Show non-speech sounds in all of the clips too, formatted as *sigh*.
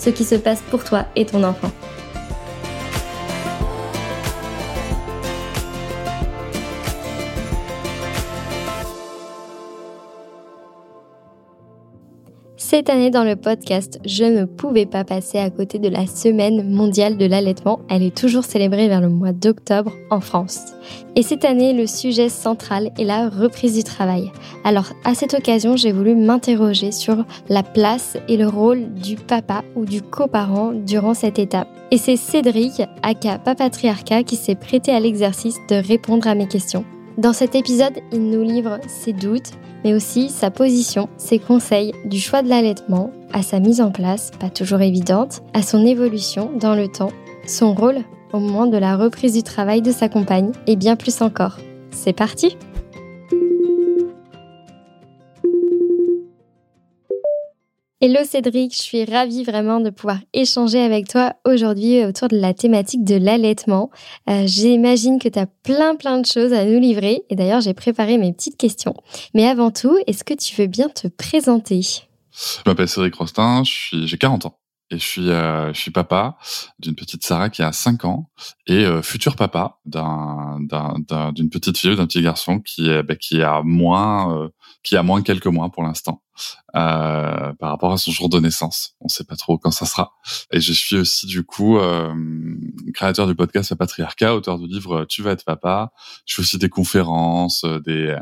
ce qui se passe pour toi et ton enfant. Cette année dans le podcast, je ne pouvais pas passer à côté de la semaine mondiale de l'allaitement. Elle est toujours célébrée vers le mois d'octobre en France. Et cette année, le sujet central est la reprise du travail. Alors à cette occasion, j'ai voulu m'interroger sur la place et le rôle du papa ou du coparent durant cette étape. Et c'est Cédric, aka Papatriarca, qui s'est prêté à l'exercice de répondre à mes questions. Dans cet épisode, il nous livre ses doutes, mais aussi sa position, ses conseils, du choix de l'allaitement, à sa mise en place, pas toujours évidente, à son évolution dans le temps, son rôle au moment de la reprise du travail de sa compagne, et bien plus encore. C'est parti Hello Cédric, je suis ravie vraiment de pouvoir échanger avec toi aujourd'hui autour de la thématique de l'allaitement. Euh, J'imagine que tu as plein plein de choses à nous livrer et d'ailleurs j'ai préparé mes petites questions. Mais avant tout, est-ce que tu veux bien te présenter? Je m'appelle Cédric Rostin, j'ai 40 ans et je suis euh, je suis papa d'une petite Sarah qui a 5 ans et euh, futur papa d'un d'une petite fille d'un petit garçon qui bah, qui a moins euh, qui a moins quelques mois pour l'instant euh, par rapport à son jour de naissance. On sait pas trop quand ça sera. Et je suis aussi du coup créateur du podcast La Patriarcat auteur du livre Tu vas être papa. Je fais aussi des conférences des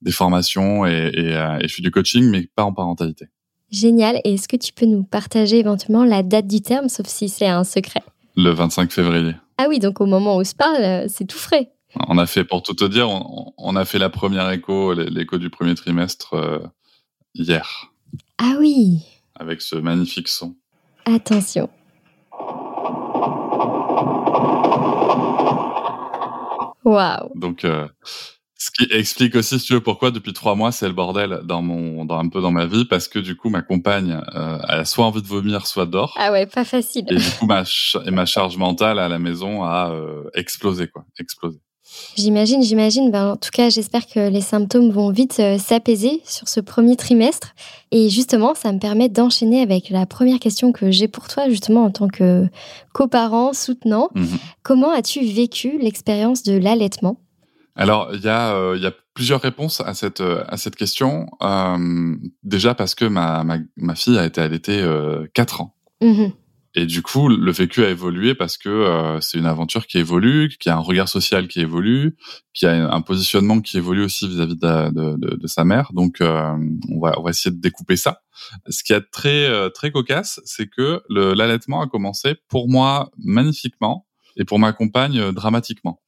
des formations et, et, et je fais du coaching mais pas en parentalité Génial. Et est-ce que tu peux nous partager éventuellement la date du terme, sauf si c'est un secret? Le 25 février. Ah oui, donc au moment où on se parle, euh, c'est tout frais. On a fait, pour tout te dire, on, a fait la première écho, l'écho du premier trimestre euh, hier. Ah oui. Avec ce magnifique son. Attention. Waouh. Donc, euh, ce qui explique aussi, si tu veux, pourquoi depuis trois mois c'est le bordel dans mon, dans un peu dans ma vie, parce que du coup ma compagne euh, a soit envie de vomir, soit dort. Ah ouais, pas facile. Et du coup ma et ma charge mentale à la maison a euh, explosé quoi, explosé. J'imagine, j'imagine. Ben, en tout cas, j'espère que les symptômes vont vite euh, s'apaiser sur ce premier trimestre. Et justement, ça me permet d'enchaîner avec la première question que j'ai pour toi, justement, en tant que coparent, soutenant. Mhm. Comment as-tu vécu l'expérience de l'allaitement? Alors, il y a, euh, y a plusieurs réponses à cette euh, à cette question. Euh, déjà parce que ma, ma, ma fille a été allaitée euh, 4 ans. Mmh Et du coup, le vécu a évolué parce que c'est une aventure qui évolue, qui a un regard social qui évolue, qui a un positionnement qui évolue aussi vis-à-vis de, de, de, de, sa mère. Donc, on va on va essayer de découper ça. Ce qui est très très cocasse, c'est que l'allaitement a commencé pour moi magnifiquement et pour ma compagne dramatiquement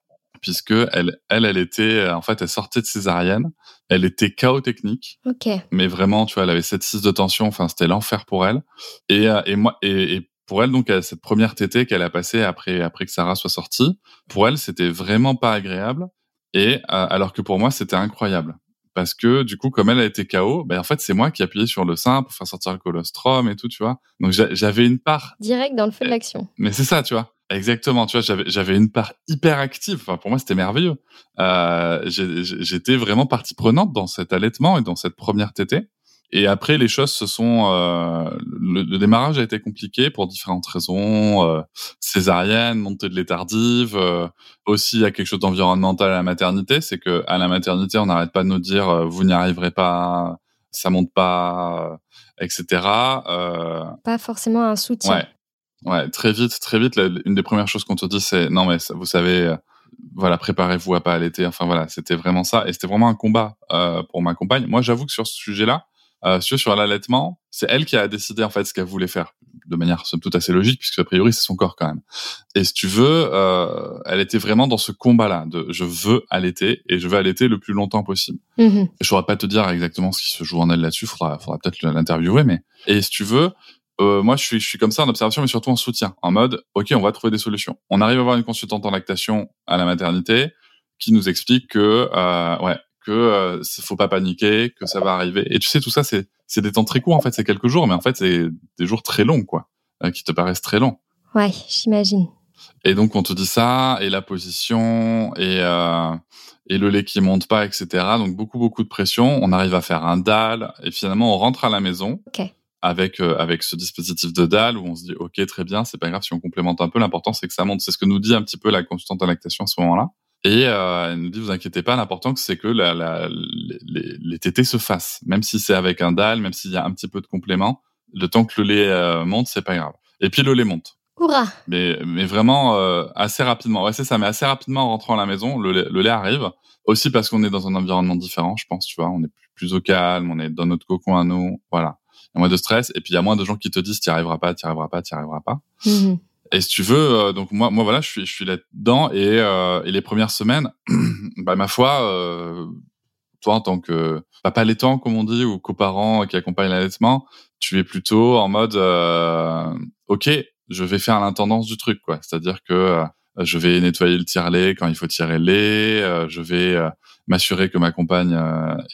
puisque elle, elle, elle était, en fait, elle sortait de césarienne. Elle était chaos technique. Ok. Mais vraiment, tu vois, elle avait 7-6 de tension. Enfin, c'était l'enfer pour elle. Et, euh, et moi, et, et pour elle, donc, cette première tétée qu'elle a passée après, après que Sarah soit sortie, pour elle, c'était vraiment pas agréable. Et, euh, alors que pour moi, c'était incroyable. Parce que, du coup, comme elle a été KO, ben, en fait, c'est moi qui appuyais sur le sein pour faire sortir le colostrum et tout, tu vois. Donc, j'avais une part. Direct dans le feu de l'action. Mais c'est ça, tu vois Exactement, tu vois, j'avais une part hyper active. Enfin, pour moi, c'était merveilleux. Euh, J'étais vraiment partie prenante dans cet allaitement et dans cette première tétée. Et après, les choses se sont. Euh, le, démarrage a été compliqué pour différentes raisons. Euh, césarienne, montée de lait tardive. Euh, aussi, il y a quelque chose d'environnemental à la maternité, c'est que à la maternité, on n'arrête pas de nous dire euh, vous n'y arriverez pas, ça monte pas, etc. pas forcément un soutien. Ouais, ouais, très vite, très vite. une des premières choses qu'on te dit, c'est non mais vous savez voilà, préparez-vous à pas allaiter. Enfin voilà, c'était vraiment ça. Et c'était vraiment un combat euh, pour ma compagne. Moi, j'avoue que sur ce sujet-là, euh, sur, l'allaitement, c'est elle qui a décidé en fait ce qu'elle voulait faire de manière tout assez logique puisque a priori c'est son corps quand même. Et si tu veux, euh, elle était vraiment dans ce combat-là de je veux allaiter et je veux allaiter le plus longtemps possible. Mmh je pourrais pas te dire exactement ce qui se joue en elle là-dessus, faudra, faudra peut-être l'interviewer, mais et si tu veux, euh, moi, je suis, je suis comme ça en observation, mais surtout en soutien, en mode, ok, on va trouver des solutions. On arrive à avoir une consultante en lactation à la maternité qui nous explique que, euh, ouais, que euh, faut pas paniquer, que ça va arriver. Et tu sais, tout ça, c'est c'est des temps très courts en fait, c'est quelques jours, mais en fait, c'est des jours très longs, quoi, euh, qui te paraissent très longs. Ouais, j'imagine. Et donc, on te dit ça, et la position, et euh, et le lait qui monte pas, etc. Donc beaucoup beaucoup de pression. On arrive à faire un dalle, et finalement, on rentre à la maison. Okay avec euh, avec ce dispositif de dalle où on se dit ok très bien c'est pas grave si on complémente un peu l'important c'est que ça monte. C'est ce que nous dit un petit peu la consultante en lactation à ce moment-là. Et euh, elle nous dit vous inquiétez pas l'important c'est que la, la, les, les tétés se fassent. Même si c'est avec un dalle même s'il y a un petit peu de complément le temps que le lait euh, monte c'est pas grave. Et puis le lait monte. Hurrah mais mais vraiment euh, assez rapidement. Ouais c'est ça mais assez rapidement en rentrant à la maison le lait, le lait arrive. Aussi parce qu'on est dans un environnement différent je pense tu vois. On est plus, plus au calme on est dans notre cocon à nous voilà y a moins de stress et puis il y a moins de gens qui te disent tu arriveras pas, tu arriveras pas, tu arriveras pas. Mhm. Et si tu veux, euh, donc moi, moi voilà, je suis, je suis là-dedans et, euh, et les premières semaines, *clears throat* bah ma foi, euh, toi en tant que papa laitant comme on dit ou coparent qui accompagne l'allaitement, tu es plutôt en mode, euh, ok, je vais faire l'intendance du truc quoi. C'est-à-dire que je vais nettoyer le tire-lait quand il faut tirer le lait, je vais m'assurer que ma compagne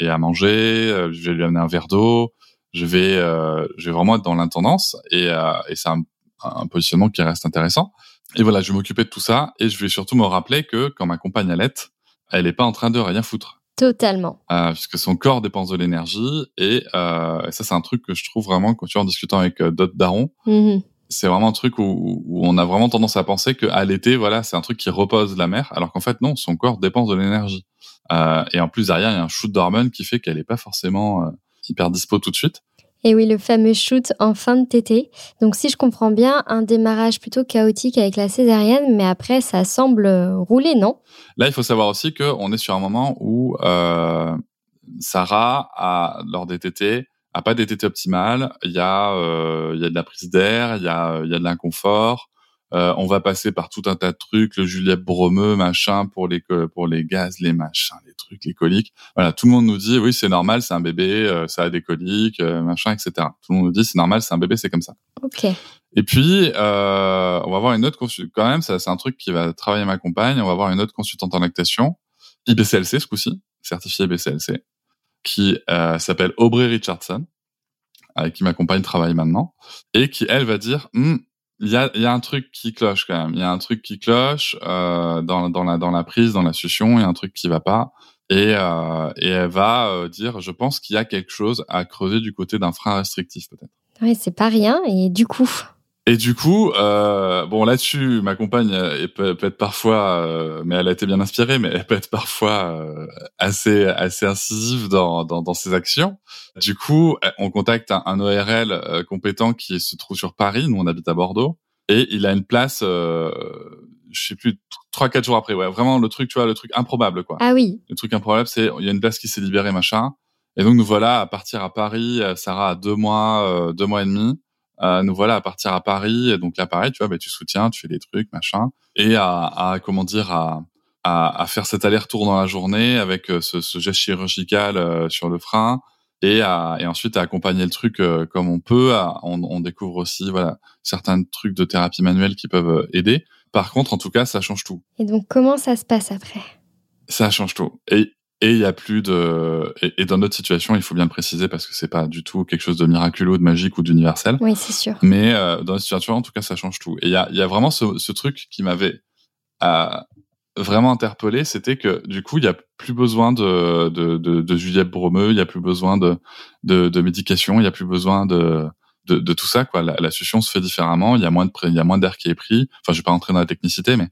ait à manger, je vais lui amener un verre d'eau je vais, euh, je vais vraiment être dans l'intendance et, euh, et c'est un, un, positionnement qui reste intéressant. Et voilà, je vais m'occuper de tout ça et je vais surtout me rappeler que quand ma compagne allait, elle n'est pas en train de rien foutre. Totalement. Euh, puisque son corps dépense de l'énergie et, euh, ça c'est un truc que je trouve vraiment quand tu vois en discutant avec euh, d'autres darons, mm-hmm. c'est vraiment un truc où, où, on a vraiment tendance à penser que à l'été voilà c'est un truc qui repose la mère, alors qu'en fait non, son corps dépense de l'énergie. Euh, et en plus derrière il y a un shoot d'hormones qui fait qu'elle n'est pas forcément euh, hyper dispo tout de suite. Et oui, le fameux shoot en fin de tété. Donc si je comprends bien, un démarrage plutôt chaotique avec la césarienne, mais après ça semble rouler, non? Là, il faut savoir aussi qu'on est sur un moment où euh, Sarah, a, lors des tétés, a pas des tétés optimales. Il y a, euh, il y a de la prise d'air, il y a, il y a de l'inconfort. Euh, on va passer par tout un tas de trucs, le Juliette bromeux, machin, pour les pour les gaz, les machins, les trucs, les coliques. Voilà, tout le monde nous dit oui, c'est normal, c'est un bébé, euh, ça a des coliques, euh, machin, etc. Tout le monde nous dit c'est normal, c'est un bébé, c'est comme ça. Ok. Et puis on va avoir une autre consultante. Quand même, ça c'est un truc qui va travailler ma compagne. On va avoir une autre consultante en lactation, IBCLC ce coup-ci, certifiée IBCLC, qui s'appelle Aubrey Richardson avec qui ma compagne travaille maintenant, et qui, elle, va dire, hm, il y a, y a un truc qui cloche quand même. Il y a un truc qui cloche euh, dans, dans, la, dans la prise, dans la succion. Il y a un truc qui va pas. Et, euh, et elle va euh, dire, je pense qu'il y a quelque chose à creuser du côté d'un frein restrictif peut-être. Oui, c'est pas rien. Et du coup et du coup, euh, bon là-dessus, ma compagne peut, peut, être parfois, euh, mais elle a été bien inspirée, mais elle peut être parfois euh, assez assez incisive dans, dans, dans ses actions. Du coup, on contacte un, un ORL euh, compétent qui se trouve sur Paris. Nous, on habite à Bordeaux, et il a une place, euh, je sais plus, trois quatre jours après. Ouais, vraiment le truc, tu vois, le truc improbable, quoi. Ah oui. Le truc improbable, c'est il y a une place qui s'est libérée, machin. Et donc nous voilà à partir à Paris. Sarah a deux mois, deux mois et demi. Euh, nous voilà à partir à Paris. Donc là, pareil, tu vois, bah, tu soutiens, tu fais des trucs, machin, et à, à comment dire, à, à, à faire cet aller-retour dans la journée avec euh, ce, ce geste chirurgical euh, sur le frein, et, à, et ensuite à accompagner le truc comme on peut. on, on, découvre aussi voilà certains trucs de thérapie manuelle qui peuvent aider. Par contre, en tout cas, ça change tout. Et donc, comment ça se passe après? Ça change tout. Et et il y a plus de et, dans notre situation, il faut bien le préciser parce que c'est pas du tout quelque chose de miraculeux, de magique ou d'universel. Oui, c'est sûr. Mais euh, dans notre situation, en tout cas, ça change tout. Et il y a, y a vraiment ce, ce truc qui m'avait euh, vraiment interpellé, c'était que du coup, il y a plus besoin de de de, de Juliette Bromeux, il y a plus besoin de de, de médication, il y a plus besoin de de, de tout ça quoi. La, la succion se fait différemment, il y a moins de il y a moins d'air qui est pris. Enfin, je vais pas rentrer dans la technicité, mais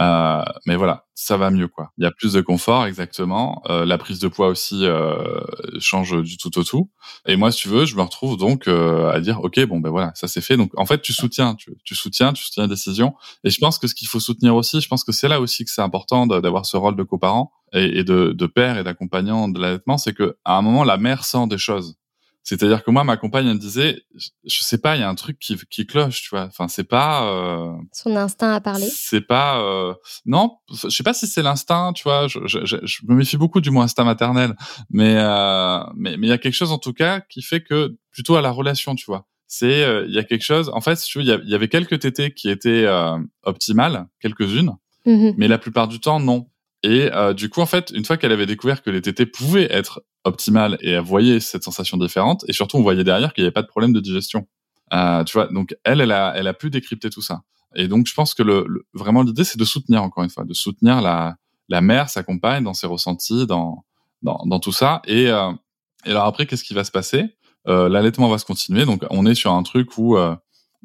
euh, mais voilà, ça va mieux quoi. Il y a plus de confort exactement. Euh, la prise de poids aussi euh, change du tout au tout. Et moi, si tu veux, je me retrouve donc euh, à dire ok bon ben voilà, ça c'est fait. Donc en fait, tu soutiens, tu, tu soutiens, tu soutiens la décision. Et je pense que ce qu'il faut soutenir aussi, je pense que c'est là aussi que c'est important d'avoir ce rôle de coparent et, et de, de père et d'accompagnant de l'allaitement, c'est que à un moment la mère sent des choses c'est-à-dire que moi, ma compagne, elle me disait, je sais pas, il y a un truc qui, qui cloche, tu vois. Enfin, c'est pas. Euh, Son instinct à parler. C'est pas. Euh, non, je sais pas si c'est l'instinct, tu vois. Je, je, je, me méfie beaucoup du mot instinct maternel, mais euh, mais mais il y a quelque chose en tout cas qui fait que plutôt à la relation, tu vois. C'est euh, il y a quelque chose. En fait, tu vois, il y, avait quelques tétés qui étaient euh, optimales, quelques-unes, mm-hmm. mais la plupart du temps non. Et euh, du coup, en fait, une fois qu'elle avait découvert que les tétés pouvaient être optimales et elle voyait cette sensation différente, et surtout on voyait derrière qu'il n'y avait pas de problème de digestion. Euh, tu vois, donc elle, elle a, elle a pu décrypter tout ça. Et donc je pense que le, vraiment l'idée, c'est de soutenir encore une fois, de soutenir la, la mère, sa compagne dans ses ressentis, dans, dans, dans tout ça. Et, euh, et alors après, qu'est-ce qui va se passer? Euh, L'allaitement va se continuer. Donc on est sur un truc où euh,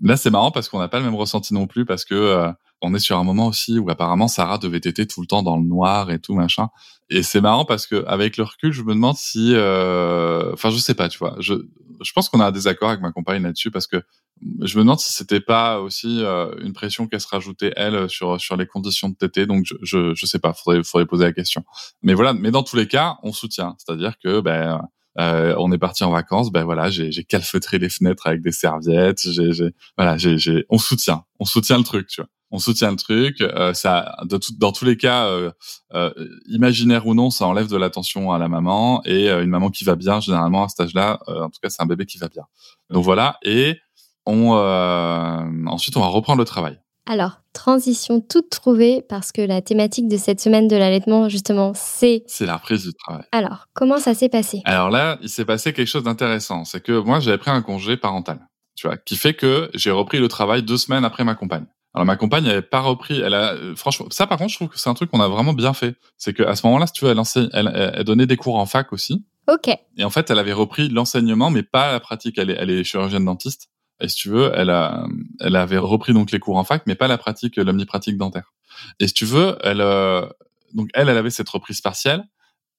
là c'est marrant parce qu'on n'a pas le même ressenti non plus parce que euh, on est sur un moment aussi où apparemment Sarah devait téter tout le temps dans le noir et tout machin. Et c'est marrant parce que avec le recul, je me demande si, euh... enfin, je sais pas, tu vois. Je, je pense qu'on a un désaccord avec ma compagne là-dessus parce que je me demande si c'était pas aussi euh, une pression qu'elle se rajoutait elle sur sur les conditions de téter. Donc je, je, je sais pas, faudrait faudrait poser la question. Mais voilà, mais dans tous les cas, on soutient. C'est-à-dire que ben euh, on est parti en vacances, ben voilà, j'ai, j'ai calfeutré les fenêtres avec des serviettes, j'ai, j'ai voilà, j'ai, j'ai, on soutient, on soutient le truc, tu vois on soutient le truc. Euh, ça, de tout, dans tous les cas, euh, euh, imaginaire ou non, ça enlève de l'attention à la maman et une maman qui va bien, généralement à cet âge-là, en tout cas, c'est un bébé qui va bien. Donc voilà. Et on, ensuite, on va reprendre le travail. Alors, transition toute trouvée parce que la thématique de cette semaine de l'allaitement, justement, c'est... C'est la reprise du travail. Alors, comment ça s'est passé? Alors là, il s'est passé quelque chose d'intéressant. C'est que moi, j'avais pris un congé parental, tu vois, qui fait que j'ai repris le travail deux semaines après ma compagne. Alors ma compagne n'avait pas repris. Elle a euh, franchement ça par contre je trouve que c'est un truc qu'on a vraiment bien fait. C'est qu'à ce moment-là, si tu veux, elle, enseigne, elle, elle, donnait des cours en fac aussi. Ok. Et en fait, elle avait repris l'enseignement, mais pas la pratique. Elle est, elle est chirurgienne dentiste. Et si tu veux, elle a, elle avait repris donc les cours en fac, mais pas la pratique, l'omnipratique dentaire. Et si tu veux, elle, euh, donc elle, elle avait cette reprise partielle.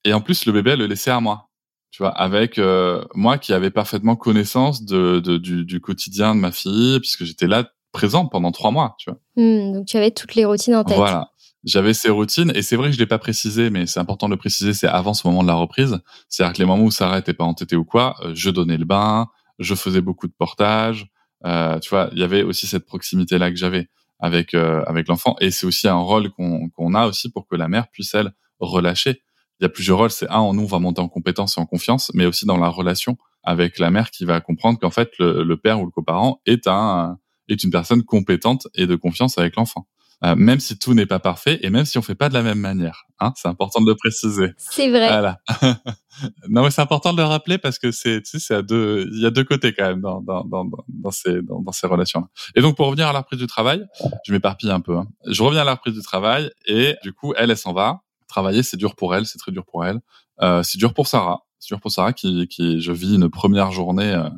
Et en plus, le bébé, elle le laissait à moi. Tu vois, avec euh, moi qui avais parfaitement connaissance de, de du, du, quotidien de ma fille, puisque j'étais là présent pendant trois mois, tu vois. Hmm, donc tu avais toutes les routines en tête. Voilà. J'avais ces routines et c'est vrai que je l'ai pas précisé, mais c'est important de le préciser. C'est avant ce moment de la reprise. C'est-à-dire que les moments où Sarah était pas entêtée ou quoi, euh, je donnais le bain, je faisais beaucoup de portage. Euh, tu vois, il y avait aussi cette proximité là que j'avais avec euh, avec l'enfant et c'est aussi un rôle qu'on qu'on a aussi pour que la mère puisse elle relâcher. Il y a plusieurs rôles. C'est un, en nous on va monter en compétence et en confiance, mais aussi dans la relation avec la mère qui va comprendre qu'en fait le, le, père ou le coparent est un est une personne compétente et de confiance avec l'enfant. Euh, même si tout n'est pas parfait et même si on fait pas de la même manière. Hein, c'est important de le préciser. C'est vrai. Voilà. *laughs* non mais c'est important de le rappeler parce que c'est tu sais c'est à deux il y a deux côtés quand même dans dans dans dans ces dans, dans ces relations. -là. Et donc pour revenir à la reprise du travail, je m'éparpille un peu. Hein. Je reviens à la reprise du travail et du coup elle elle s'en va. Travailler c'est dur pour elle, c'est très dur pour elle. Euh, c'est dur pour Sarah. C'est dur pour Sarah qui qui je vis une première journée euh,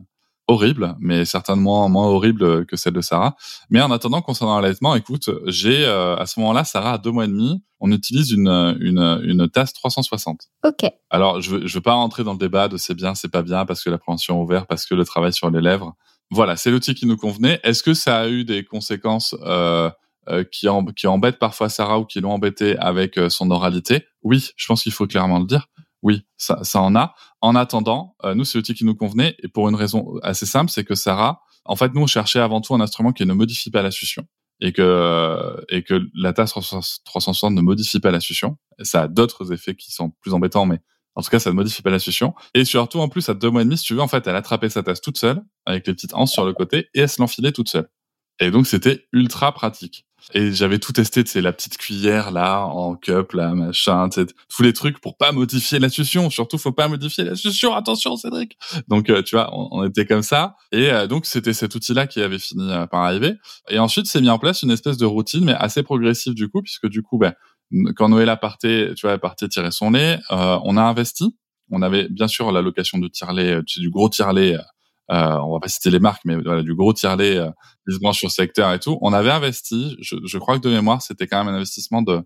horrible, mais certainement moins horrible que celle de Sarah. Mais en attendant, concernant l'allaitement, écoute, j'ai euh, à ce moment-là, Sarah a deux mois et demi, on utilise une, une, une tasse 360. Ok. Alors, je, je veux pas rentrer dans le débat de c'est bien, c'est pas bien, parce que la prévention ouverte, parce que le travail sur les lèvres. Voilà, c'est l'outil qui nous convenait. Est-ce que ça a eu des conséquences euh, euh, qui, qui embêtent parfois Sarah ou qui l'ont embêté avec son oralité? Oui, je pense qu'il faut clairement le dire. Oui, ça, ça en a. En attendant, euh, nous, c'est l'outil qui nous convenait, et pour une raison assez simple, c'est que Sarah, en fait, nous, on cherchait avant tout un instrument qui ne modifie pas la succion, et que, et que la tasse 360 ne modifie pas la succion. Ça a d'autres effets qui sont plus embêtants, mais en tout cas, ça ne modifie pas la succion. Et surtout, en plus, à deux mois et demi, si tu veux, en fait, elle attrapait sa tasse toute seule, avec les petites anses sur le côté, et elle se l'enfilait toute seule. Et donc, c'était ultra pratique. Et j'avais tout testé, c'est la petite cuillère là, en cup, là, machin, tous les trucs pour pas modifier la succion. Surtout, faut pas modifier la succion. Attention, Cédric. Donc, euh, tu vois, on, était comme ça. Et euh, donc, c'était cet outil-là qui avait fini euh, par arriver. Et ensuite, c'est mis en place une espèce de routine, mais assez progressive du coup, puisque du coup, ben, quand Noëlla partait, tu vois, elle partait tirer son lait, on a investi. On avait bien sûr la location de tire-lait, du gros tire-lait euh, on va pas citer les marques, mais voilà, du gros tiers-lait euh, sur secteur et tout. On avait investi, je, je crois que de mémoire, c'était quand même un investissement de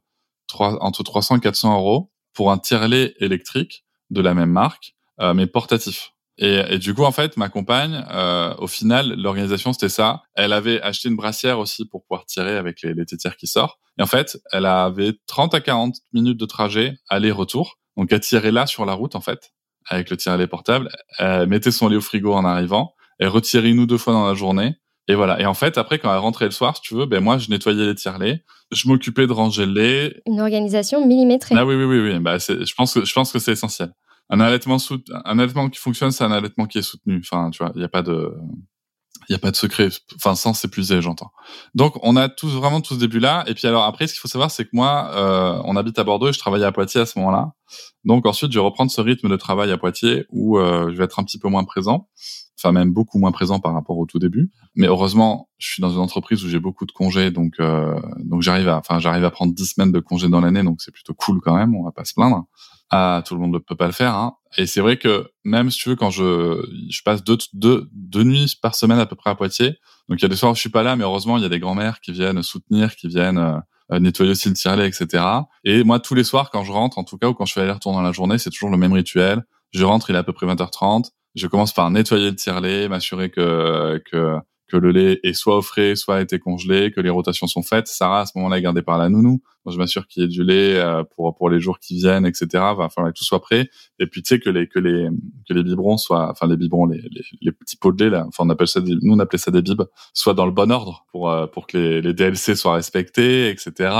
3, entre 300 et 400 euros pour un tiers-lait électrique de la même marque, euh, mais portatif. Et, et, du coup, en fait, ma compagne, euh, au final, l'organisation, c'était ça. Elle avait acheté une brassière aussi pour pouvoir tirer avec les, les tétières qui sortent. Et en fait, elle avait 30 à 40 minutes de trajet aller-retour. Donc, elle tirait là sur la route, en fait avec le tire-lait portable, elle mettait son lait au frigo en arrivant, elle retirait une ou deux fois dans la journée. Et voilà. Et en fait, après, quand elle rentrait le soir, si tu veux, ben moi, je nettoyais les tire-lait, je m'occupais de ranger le lait. Une organisation millimétrée. Ah oui, oui, oui, oui. Bah, je pense que je pense que c'est essentiel. Un allaitement un allaitement qui fonctionne, c'est un allaitement qui est soutenu. Enfin, tu vois, il n'y a pas de, il y a pas de secret. Enfin, sans s'épuiser, j'entends. Donc, on a tous vraiment tout ce début-là. Et puis alors après, ce qu'il faut savoir, c'est que moi, euh, on habite à Bordeaux et je travaillais à Poitiers à ce moment-là. Donc ensuite, je vais reprendre ce rythme de travail à Poitiers où euh, je vais être un petit peu moins présent. Enfin, même beaucoup moins présent par rapport au tout début. Mais heureusement, je suis dans une entreprise où j'ai beaucoup de congés, donc euh, donc j'arrive à, enfin, j'arrive à prendre 10 semaines de congés dans l'année, donc c'est plutôt cool quand même. On va pas se plaindre. Ah, tout le monde ne peut pas le faire. Hein. Et c'est vrai que même si tu veux, quand je, je passe deux, deux, deux nuits par semaine à peu près à Poitiers, donc il y a des soirs où je suis pas là, mais heureusement il y a des grands-mères qui viennent soutenir, qui viennent euh, nettoyer aussi le tire etc. Et moi tous les soirs quand je rentre, en tout cas ou quand je fais aller-retour dans la journée, c'est toujours le même rituel. Je rentre, il est à peu près 20h30. Je commence par nettoyer le tire m'assurer que que que le lait est soit au frais, soit a été congelé, que les rotations sont faites. Sarah, à ce moment-là, est gardée par la nounou. Je m'assure qu'il y ait du lait euh, pour pour les jours qui viennent, etc. Va falloir que tout soit prêt. Et puis, tu sais que les que les que les biberons soient, enfin les biberons, les, les, les, petits pots de lait là, enfin on appelle ça, des, nous on appelait ça des bibes, soient dans le bon ordre pour euh, pour que les, les DLC soient respectés, etc.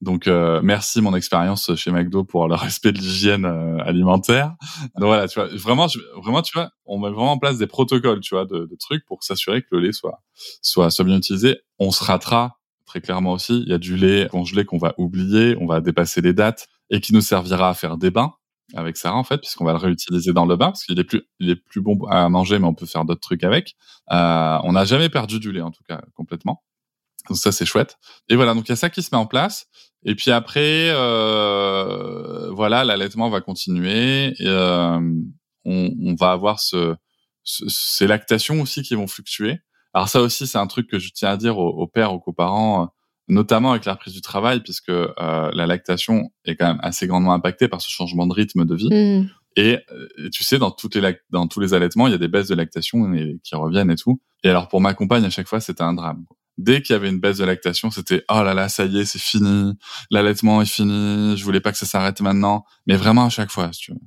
Donc euh, merci mon expérience chez McDo pour le respect de l'hygiène alimentaire. Donc voilà, tu vois, vraiment, vraiment, tu vois, on met vraiment en place des protocoles, tu vois, de, de trucs pour s'assurer que le lait soit soit soit bien utilisé. On se ratera très clairement aussi. Il y a du lait congelé qu'on va oublier, on va dépasser les dates et qui nous servira à faire des bains avec Sarah en fait, puisqu'on va le réutiliser dans le bain parce qu'il est plus, il est plus bon à manger, mais on peut faire d'autres trucs avec. Euh, on n'a jamais perdu du lait en tout cas complètement. Donc ça c'est chouette. Et voilà, donc il y a ça qui se met en place. Et puis après, euh, voilà, l'allaitement va continuer. Et, euh, on, on, va avoir ce, ce, ces lactations aussi qui vont fluctuer. Alors ça aussi, c'est un truc que je tiens à dire aux, pères, aux coparents, euh, notamment avec la reprise du travail, puisque euh, la lactation est quand même assez grandement impactée par ce changement de rythme de vie. Mmh. Et, euh, tu sais, dans toutes les dans tous les allaitements, il y a des baisses de lactation et, qui reviennent et tout. Et alors pour ma compagne, à chaque fois, c'était un drame. Dès qu'il y avait une baisse de lactation, c'était oh là là, ça y est, c'est fini, l'allaitement est fini, je voulais pas que ça s'arrête maintenant. Mais vraiment à chaque fois, si tu veux.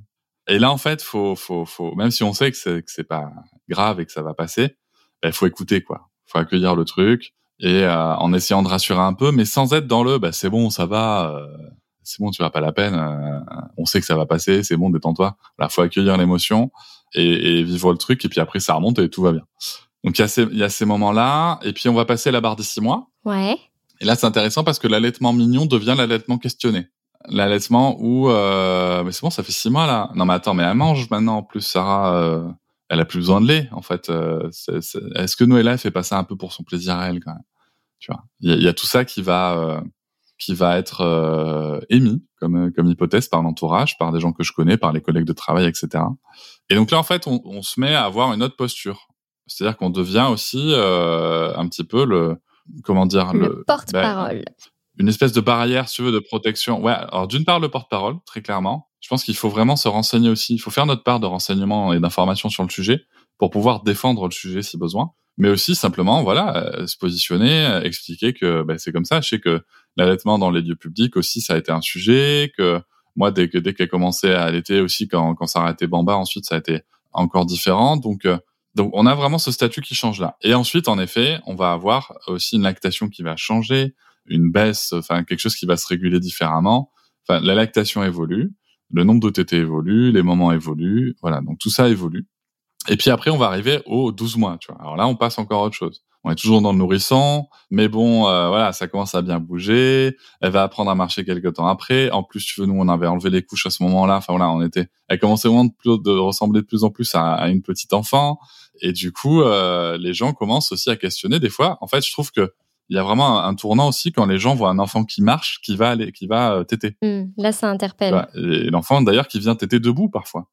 Et là, en fait, faut, faut, faut, même si on sait que c'est, que c'est pas grave et que ça va passer, il bah, faut écouter quoi. Faut accueillir le truc et euh, en essayant de rassurer un peu, mais sans être dans le bah c'est bon, ça va, euh, c'est bon, tu vas pas la peine, euh, on sait que ça va passer, c'est bon, détends-toi. Là, faut accueillir l'émotion et, et, vivre le truc et puis après ça remonte et tout va bien. Donc il y a ces il y a ces moments-là et puis on va passer la barre des six mois. Ouais. Et là c'est intéressant parce que l'allaitement mignon devient l'allaitement questionné. L'allaitement où mais c'est bon, ça fait six mois là. Non mais attends, mais elle mange maintenant en plus Sarah elle a plus besoin de lait en fait. Euh, est-ce que Noëlla fait passer un peu pour son plaisir à elle quand même? Tu vois, il y, a tout ça qui va euh, qui va être euh, émis comme comme hypothèse par l'entourage, par des gens que je connais, par les collègues de travail, etc. Et donc là en fait, on, on se met à avoir une autre posture. C'est-à-dire qu'on devient aussi un petit peu le comment dire le, porte-parole. Ben, une espèce de barrière, si tu veux, de protection. Ouais, alors d'une part le porte-parole, très clairement. Je pense qu'il faut vraiment se renseigner aussi. Il faut faire notre part de renseignement et d'information sur le sujet pour pouvoir défendre le sujet si besoin. Mais aussi simplement, voilà, euh, se positionner, euh, expliquer que bah, c'est comme ça. Je sais que l'allaitement dans les lieux publics aussi, ça a été un sujet. Que moi, dès que dès qu'elle commençait à allaiter aussi, quand quand ça a été Bamba, ensuite ça a été encore différent. Donc euh, donc on a vraiment ce statut qui change là. Et ensuite, en effet, on va avoir aussi une lactation qui va changer une baisse, enfin quelque chose qui va se réguler différemment. Enfin, la lactation évolue, le nombre d'OTT évolue, les moments évoluent, voilà, donc tout ça évolue. Et puis après, on va arriver aux 12 mois, tu vois. Alors là, on passe encore à autre chose. On est toujours dans le nourrisson, mais bon, euh, voilà, ça commence à bien bouger. Elle va apprendre à marcher quelques temps après. En plus, tu veux, nous, on avait enlevé les couches à ce moment-là. Enfin voilà, on était. Elle commençait vraiment de, de ressembler de plus en plus à, une petite enfant. Et du coup, euh, les gens commencent aussi à questionner des fois. En fait, je trouve que il y a vraiment un, tournant aussi quand les gens voient un enfant qui marche, qui va aller, qui va euh, téter. Mmh, là, ça interpelle. et l'enfant d'ailleurs qui vient téter debout parfois.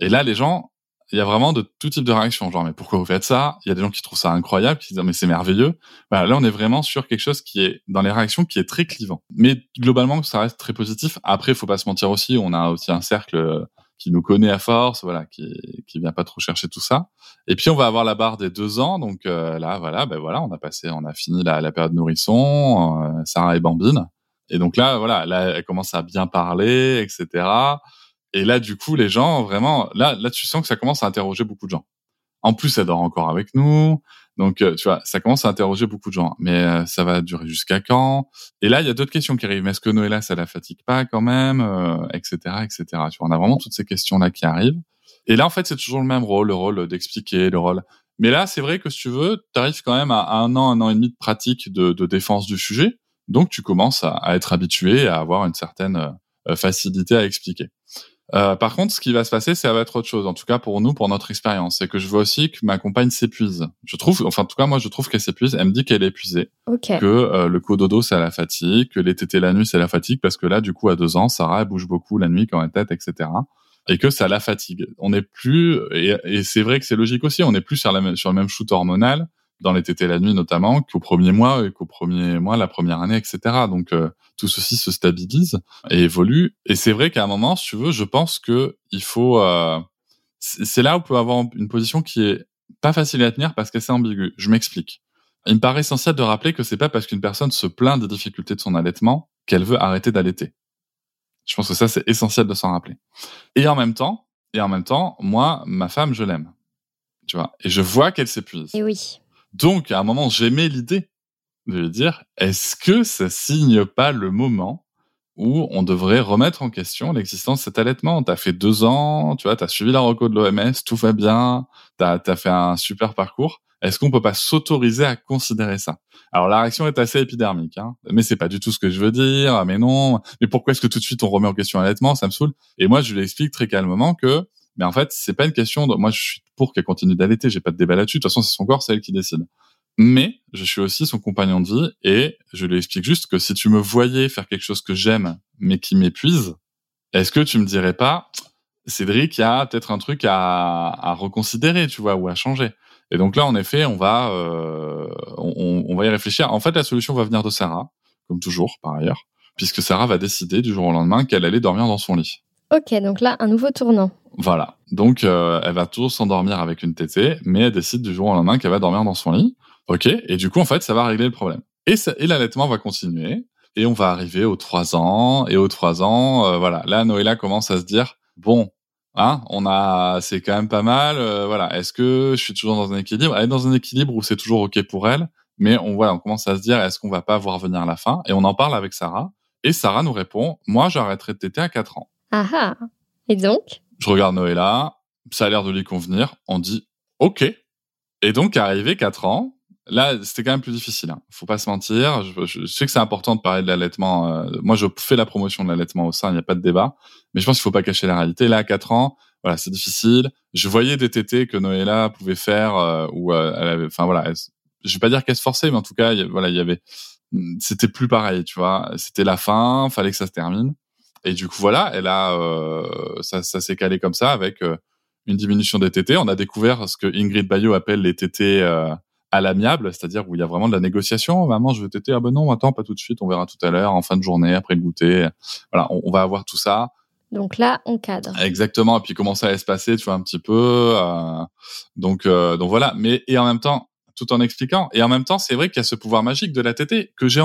Et là, les gens, il y a vraiment de tout type de réactions. Genre, mais pourquoi vous faites ça? Il y a des gens qui trouvent ça incroyable, qui disent, mais c'est merveilleux. Bah, là, on est vraiment sur quelque chose qui est, dans les réactions, qui est très clivant. Mais globalement, ça reste très positif. Après, il faut pas se mentir aussi, on a aussi un cercle qui nous connaît à force, voilà, qui qui vient pas trop chercher tout ça. Et puis on va avoir la barre des deux ans, donc euh, là, voilà, ben voilà, on a passé, on a fini la, la période nourrisson, euh, Sarah et Bambine, et donc là, voilà, là, elle commence à bien parler, etc. Et là, du coup, les gens, vraiment, là, là, tu sens que ça commence à interroger beaucoup de gens. En plus, elle dort encore avec nous. Donc, euh, tu vois, ça commence à interroger beaucoup de gens. Mais euh, ça va durer jusqu'à quand? Et là, il y a d'autres questions qui arrivent. Est-ce que Noëlla, ça la fatigue pas quand même? Etc. Euh, etc. Tu vois, on a vraiment toutes ces questions-là qui arrivent. Et là, en fait, c'est toujours le même rôle, le rôle d'expliquer, le rôle... Mais là, c'est vrai que si tu veux, tu arrives quand même à un an, un an et demi de pratique de, de défense du sujet. Donc, tu commences à, à, être habitué, à avoir une certaine facilité à expliquer. Euh, par contre, ce qui va se passer, ça va être autre chose. En tout cas, pour nous, pour notre expérience, c'est que je vois aussi que ma compagne s'épuise. Je trouve, enfin, en tout cas, moi, je trouve qu'elle s'épuise. Elle me dit qu'elle est épuisée, que euh, le cododo, c'est la fatigue, que les tétés la nuit, c'est la fatigue, parce que là, du coup, à deux ans, Sarah elle bouge beaucoup la nuit quand elle tête, etc. Et que ça la fatigue. On n'est plus, et, c'est vrai que c'est logique aussi, on n'est plus sur, la, sur le même shoot hormonal dans les tétés la nuit notamment qu'au premier mois et qu'au premier mois la première année etc donc euh, tout ceci se stabilise et évolue. Et c'est vrai qu'à un moment si tu veux je pense que il faut euh, c'est là où on peut avoir une position qui est pas facile à tenir parce qu'elle est ambiguë. Je m'explique. Il me paraît essentiel de rappeler que c'est pas parce qu'une personne se plaint des difficultés de son allaitement qu'elle veut arrêter d'allaiter. Je pense que ça c'est essentiel de s'en rappeler. Et en même temps et en même temps moi ma femme je l'aime. Tu vois? Et je vois qu'elle s'épuise. Et oui donc, à un moment, j'aimais l'idée de dire, est-ce que ça signe pas le moment où on devrait remettre en question l'existence de cet allaitement? T'as fait deux ans, tu vois, t'as suivi la reco de l'OMS, tout va bien, t'as as fait un super parcours. Est-ce qu'on peut pas s'autoriser à considérer ça? Alors la réaction est assez épidermique, hein, mais c'est pas du tout ce que je veux dire. Mais non, mais pourquoi est-ce que tout de suite on remet en question l'allaitement? Ça me saoule. Et moi, je lui explique très calmement que mais en fait, c'est pas une question de, moi, je suis pour qu'elle continue d'allaiter. J'ai pas de débat là-dessus. De toute façon, c'est son corps, c'est elle qui décide. Mais je suis aussi son compagnon de vie et je lui explique juste que si tu me voyais faire quelque chose que j'aime, mais qui m'épuise, est-ce que tu me dirais pas, Cédric, il y a peut-être un truc à, reconsidérer, tu vois, ou à changer. Et donc là, en effet, on va, euh, on, va y réfléchir. En fait, la solution va venir de Sarah, comme toujours, par ailleurs, puisque Sarah va décider du jour au lendemain qu'elle allait dormir dans son lit. Ok, donc là, un nouveau tournant. Voilà. Donc, euh, elle va toujours s'endormir avec une tétée, mais elle décide du jour au lendemain qu'elle va dormir dans son lit. Ok. Et du coup, en fait, ça va régler le problème. Et, et l'allaitement va continuer. Et on va arriver aux trois ans. Et aux trois ans, euh, voilà. Là, Noëlla commence à se dire, bon, hein, on a, c'est quand même pas mal. Euh, voilà. Est-ce que je suis toujours dans un équilibre? Elle est dans un équilibre où c'est toujours ok pour elle. Mais on, voilà, on commence à se dire, est-ce qu'on va pas voir venir la fin? Et on en parle avec Sarah. Et Sarah nous répond, moi, j'arrêterai de téter à quatre ans. Ah ah. Et donc? Je regarde Noëlla, ça a l'air de lui convenir. On dit OK. Et donc, arrivé 4 ans, là, c'était quand même plus difficile. Hein. Faut pas se mentir. Je, sais que c'est important de parler de l'allaitement. Euh, moi, je fais la promotion de l'allaitement au sein, il n'y a pas de débat. Mais je pense qu'il faut pas cacher la réalité. Là, à 4 ans, voilà, c'est difficile. Je voyais des tétés que Noëlla pouvait faire, euh, où euh, elle avait, enfin voilà, je vais pas dire qu'elle se forçait, mais en tout cas, voilà, il y avait, c'était plus pareil, tu vois. C'était la fin, fallait que ça se termine. Et du coup, voilà, elle a, euh, ça, ça s'est calé comme ça avec euh, une diminution des TT. On a découvert ce que Ingrid Bayo appelle les TT euh, à l'amiable, c'est-à-dire où il y a vraiment de la négociation. Maman, je veux TT. Ah ben non, attends, pas tout de suite. On verra tout à l'heure, en fin de journée, après le goûter. Voilà, on, va avoir tout ça. Donc là, on cadre. Exactement. Et puis comment ça va se passer, tu vois, un petit peu. Euh, donc, euh, donc voilà. Mais et en même temps, tout en expliquant. Et en même temps, c'est vrai qu'il y a ce pouvoir magique de la TT que j'ai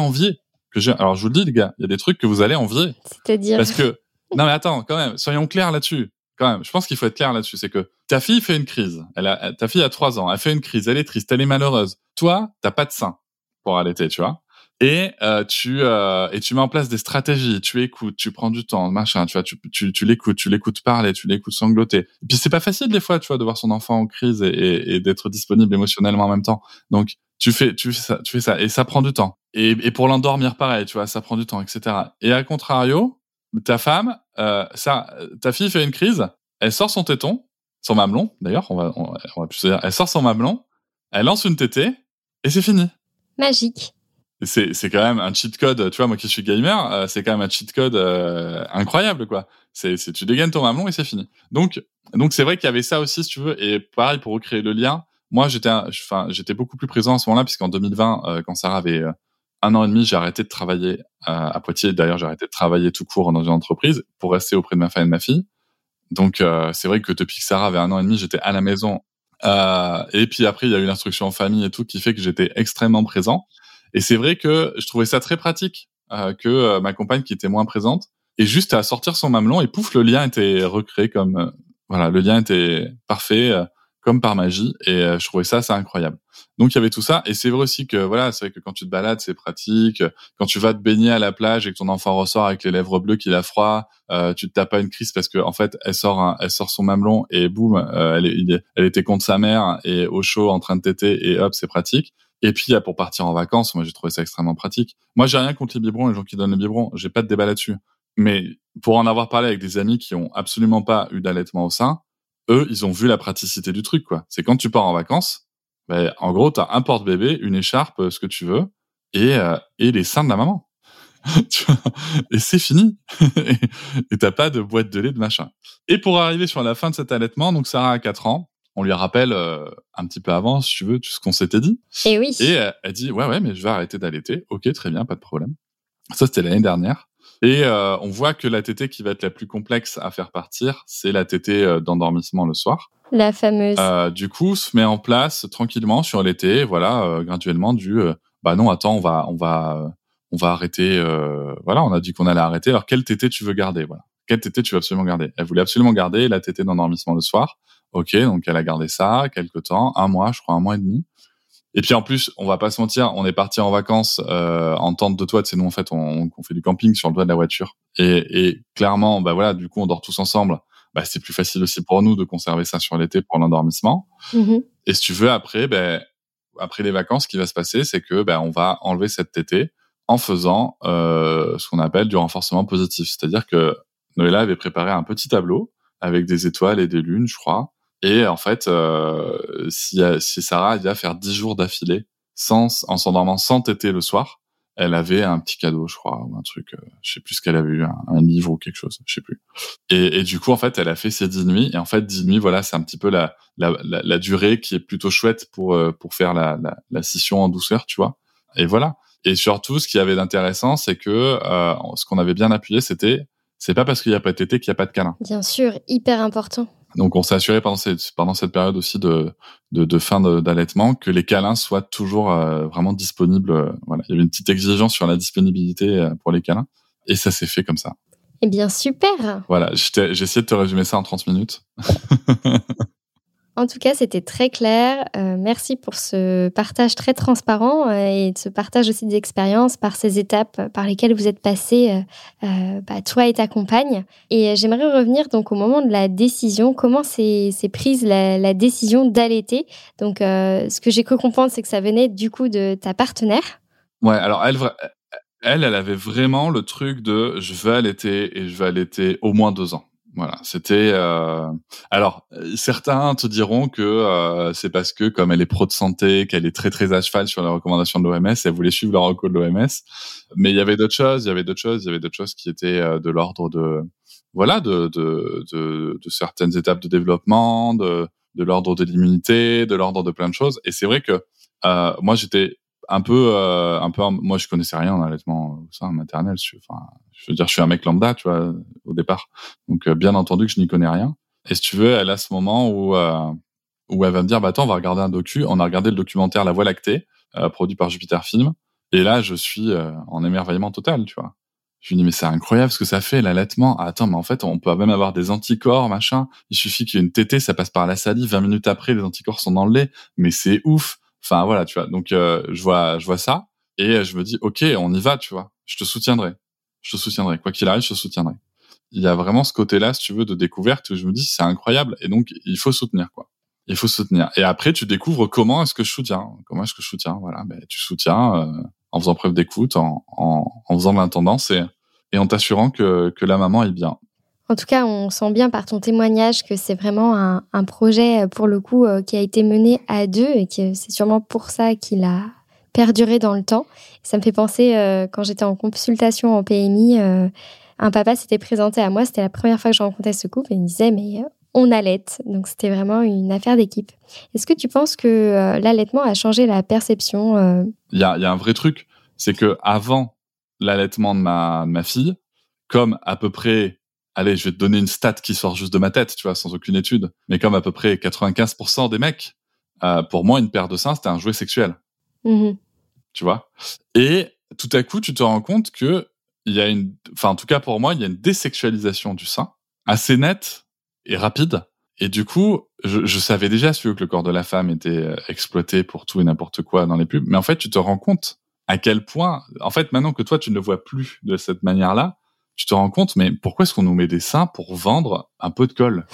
alors je vous le dis les gars, il y a des trucs que vous allez envier. C'est-à-dire Parce que non mais attends, quand même, soyons clairs là-dessus. Quand même, je pense qu'il faut être clair là-dessus, c'est que ta fille fait une crise. Elle a, ta fille a trois ans, elle fait une crise, elle est triste, elle est malheureuse. Toi, t'as pas de sein pour allaiter, tu vois. Et euh, tu euh, et tu mets en place des stratégies. Tu écoutes, tu prends du temps, machin. Tu vois, tu tu, tu l'écoutes, tu l'écoutes parler, tu l'écoutes sangloter. Et puis c'est pas facile des fois, tu vois, de voir son enfant en crise et, et, et d'être disponible émotionnellement en même temps. Donc tu fais, tu fais ça, tu fais ça, et ça prend du temps. Et, et pour l'endormir, pareil, tu vois, ça prend du temps, etc. Et à contrario, ta femme, euh, ça, ta fille fait une crise, elle sort son téton, son mamelon, d'ailleurs, on va, on, va plus dire, elle sort son mamelon, elle lance une tétée, et c'est fini. Magique. C'est, c'est quand même un cheat code, tu vois, moi qui suis gamer, euh, c'est quand même un cheat code euh, incroyable, quoi. C'est, c'est, tu dégaines ton mamelon et c'est fini. Donc, donc c'est vrai qu'il y avait ça aussi, si tu veux, et pareil, pour recréer le lien, moi, j'étais, enfin, j'étais beaucoup plus présent à ce moment-là, puisqu'en 2020, euh, quand Sarah avait euh, un an et demi, j'ai arrêté de travailler à, à Poitiers. D'ailleurs, j'ai arrêté de travailler tout court dans une entreprise pour rester auprès de ma femme et de ma fille. Donc, euh, c'est vrai que depuis que Sarah avait un an et demi, j'étais à la maison. et puis après, il y a eu l'instruction en famille et tout qui fait que j'étais extrêmement présent. Et c'est vrai que je trouvais ça très pratique que ma compagne qui était moins présente et juste à sortir son mamelon et pouf, le lien était recréé comme voilà, le lien était parfait comme par magie et euh, je trouvais ça c'est incroyable. Donc il y avait tout ça et c'est vrai aussi que voilà, c'est vrai que quand tu te balades, c'est pratique. Quand tu vas te baigner à la plage et que ton enfant ressort avec les lèvres bleues qu'il a froid, euh, tu te tapes pas une crise parce que en fait, elle sort elle sort son mamelon et boum, euh, elle, elle était contre sa mère et au chaud en train de téter et hop, c'est pratique. Et puis pour partir en vacances, moi j'ai trouvé ça extrêmement pratique. Moi j'ai rien contre les biberons, les gens qui donnent les biberons, j'ai pas de débat là-dessus. Mais pour en avoir parlé avec des amis qui ont absolument pas eu d'allaitement au sein, eux, ils ont vu la praticité du truc, quoi. C'est quand tu pars en vacances, ben, en gros, t'as un porte-bébé, une écharpe, ce que tu veux, et, euh, et les seins de la maman. *laughs* et c'est fini. *laughs* et t'as pas de boîte de lait, de machin. Et pour arriver sur la fin de cet allaitement, donc Sarah a 4 ans, on lui rappelle euh, un petit peu avant, si tu veux, tout ce qu'on s'était dit. Et oui. Et euh, elle dit, ouais, ouais, mais je vais arrêter d'allaiter. Ok, très bien, pas de problème. Ça, c'était l'année dernière. Et euh, on voit que la tétée qui va être la plus complexe à faire partir, c'est la tétée euh, d'endormissement le soir. La fameuse. Euh, du coup, se met en place tranquillement sur l'été, voilà, euh, graduellement du bah non, attends, on va on va on va arrêter voilà, on a dit qu'on allait arrêter. Alors quelle tétée tu veux garder? Voilà. Quelle tétée tu veux absolument garder? Elle voulait absolument garder la tétée d'endormissement le soir. OK, donc elle a gardé ça quelques temps, un mois, je crois un mois et demi. Et puis en plus, on va pas se mentir, on est parti en vacances euh, en tente de toit. C'est nous en fait, on, on, fait du camping sur le toit de la voiture. Et, et, clairement, bah voilà, du coup, on dort tous ensemble. Bah, c'est plus facile aussi pour nous de conserver ça sur l'été pour l'endormissement. Mm-hmm. Et si tu veux, après, ben après les vacances, ce qui va se passer, c'est que ben on va enlever cette tétée en faisant euh, ce qu'on appelle du renforcement positif. C'est-à-dire que Noëlla avait préparé un petit tableau avec des étoiles et des lunes, je crois, et en fait, euh, si, si Sarah vient faire dix jours d'affilée sans en s'endormant sans téter le soir, elle avait un petit cadeau, je crois, ou un truc, euh, je sais plus ce qu'elle avait eu, un, livre ou quelque chose, je sais plus. Et, du coup, en fait, elle a fait ses dix nuits. Et en fait, dix nuits, voilà, c'est un petit peu la, la, la, durée qui est plutôt chouette pour euh, pour faire la, la, scission en douceur, tu vois. Et voilà. Et surtout, ce qui avait d'intéressant, c'est que euh, ce qu'on avait bien appuyé, c'était c'est pas parce qu'il n'y a pas de tété qu'il n'y a pas de câlin. Bien sûr, hyper important. Donc on s'est assuré pendant cette, pendant cette période aussi de, de, de fin d'allaitement que les câlins soient toujours euh, vraiment disponibles. Euh, voilà, il y avait une petite exigence sur la disponibilité euh, pour les câlins et ça s'est fait comme ça. Eh bien super. Voilà, j'ai essayé de te résumer ça en 30 minutes. *laughs* En tout cas, c'était très clair. Euh, merci pour ce partage très transparent euh, et ce partage aussi des expériences par ces étapes par lesquelles vous êtes passé, euh, bah, toi et ta compagne. Et j'aimerais revenir donc au moment de la décision. Comment s'est prise la, décision d'allaiter? Donc, ce que j'ai cru comprendre, c'est que ça venait du coup de ta partenaire. Ouais, alors elle, elle, elle avait vraiment le truc de je veux allaiter et je veux allaiter au moins deux ans. Voilà, c'était. Euh... Alors, certains te diront que euh, c'est parce que comme elle est pro de santé, qu'elle est très très à cheval sur les recommandations de l'OMS, elle voulait suivre le recours de l'OMS. Mais il y avait d'autres choses, il y avait d'autres choses, il y avait d'autres choses qui étaient euh, de l'ordre de, voilà, de, de, de, de, certaines étapes de développement, de, de l'ordre de l'immunité, de l'ordre de plein de choses. Et c'est vrai que euh, moi j'étais un peu, euh, un peu, moi je connaissais rien en allaitement au sein maternel. Enfin, je veux dire, je suis un mec lambda, tu vois, au départ. Donc, euh, bien entendu que je n'y connais rien. Et si tu veux, elle a ce moment où euh, où elle va me dire, bah attends, on va regarder un docu. On a regardé le documentaire La Voie lactée, euh, produit par Jupiter Film. Et là, je suis en émerveillement total, tu vois. Je lui dis, mais c'est incroyable ce que ça fait, l'allaitement. Ah, attends, mais en fait, on peut même avoir des anticorps, machin. Il suffit qu'il y ait une tétée, ça passe par la salive. 20 minutes après, les anticorps sont dans le lait. Mais c'est ouf. Enfin, voilà, tu vois. Donc, je vois, je vois ça. Et je me dis, OK, on y va, tu vois. Je te soutiendrai je te soutiendrai. Quoi qu'il arrive, je te soutiendrai. Il y a vraiment ce côté-là, si tu veux, de découverte où je me dis, c'est incroyable. Et donc, il faut soutenir, quoi. Il faut soutenir. Et après, tu découvres comment est-ce que je soutiens. Comment est-ce que je soutiens Voilà, ben, tu soutiens euh, en faisant preuve d'écoute, en, en, en, faisant de l'intendance et, et en t'assurant que, que la maman est bien. En tout cas, on sent bien par ton témoignage que c'est vraiment un, projet, pour le coup, euh, qui a été mené à deux et que c'est sûrement pour ça qu'il a perduré dans le temps. Ça me fait penser, euh, quand j'étais en consultation en PMI, euh, un papa s'était présenté à moi. C'était la première fois que je rencontrais ce couple et il me disait, mais on allait. Donc c'était vraiment une affaire d'équipe. Est-ce que tu penses que l'allaitement a changé la perception Il y, a, un vrai truc, c'est que avant l'allaitement de ma fille, comme à peu près allez, je vais te donner une stat qui sort juste de ma tête, tu vois, sans aucune étude. Mais comme à peu près 95% des mecs, euh, pour moi, une paire de seins, c'était un jouet sexuel. Mmh tu vois? Et tout à coup, tu te rends compte que il y a une, enfin, en tout cas pour moi, il y a une désexualisation du sein assez nette et rapide. Et du coup, je, je savais déjà que le corps de la femme était euh, exploité pour tout et n'importe quoi dans les pubs. Mais en fait, tu te rends compte à quel point, en fait, maintenant que toi, tu ne le vois plus de cette manière-là, tu te rends compte, mais pourquoi est-ce qu'on nous met des seins pour vendre un pot de colle?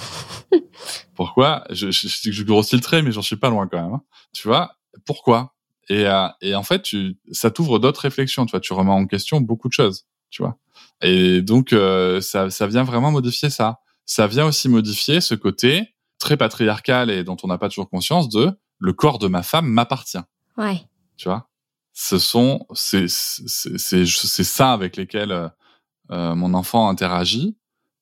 *laughs* Pourquoi? Je, je, je, je, grossis le trait, mais j'en suis pas loin quand même. Hein. Tu vois? Pourquoi? Et, euh, et en fait, tu, ça t'ouvre d'autres réflexions. Tu vois, tu remets en question beaucoup de choses. Tu vois Et donc, euh, ça, ça vient vraiment modifier ça. Ça vient aussi modifier ce côté très patriarcal et dont on n'a pas toujours conscience de le corps de ma femme m'appartient. Ouais. Tu vois? Ce sont c'est c'est ça avec lesquels euh, mon enfant interagit,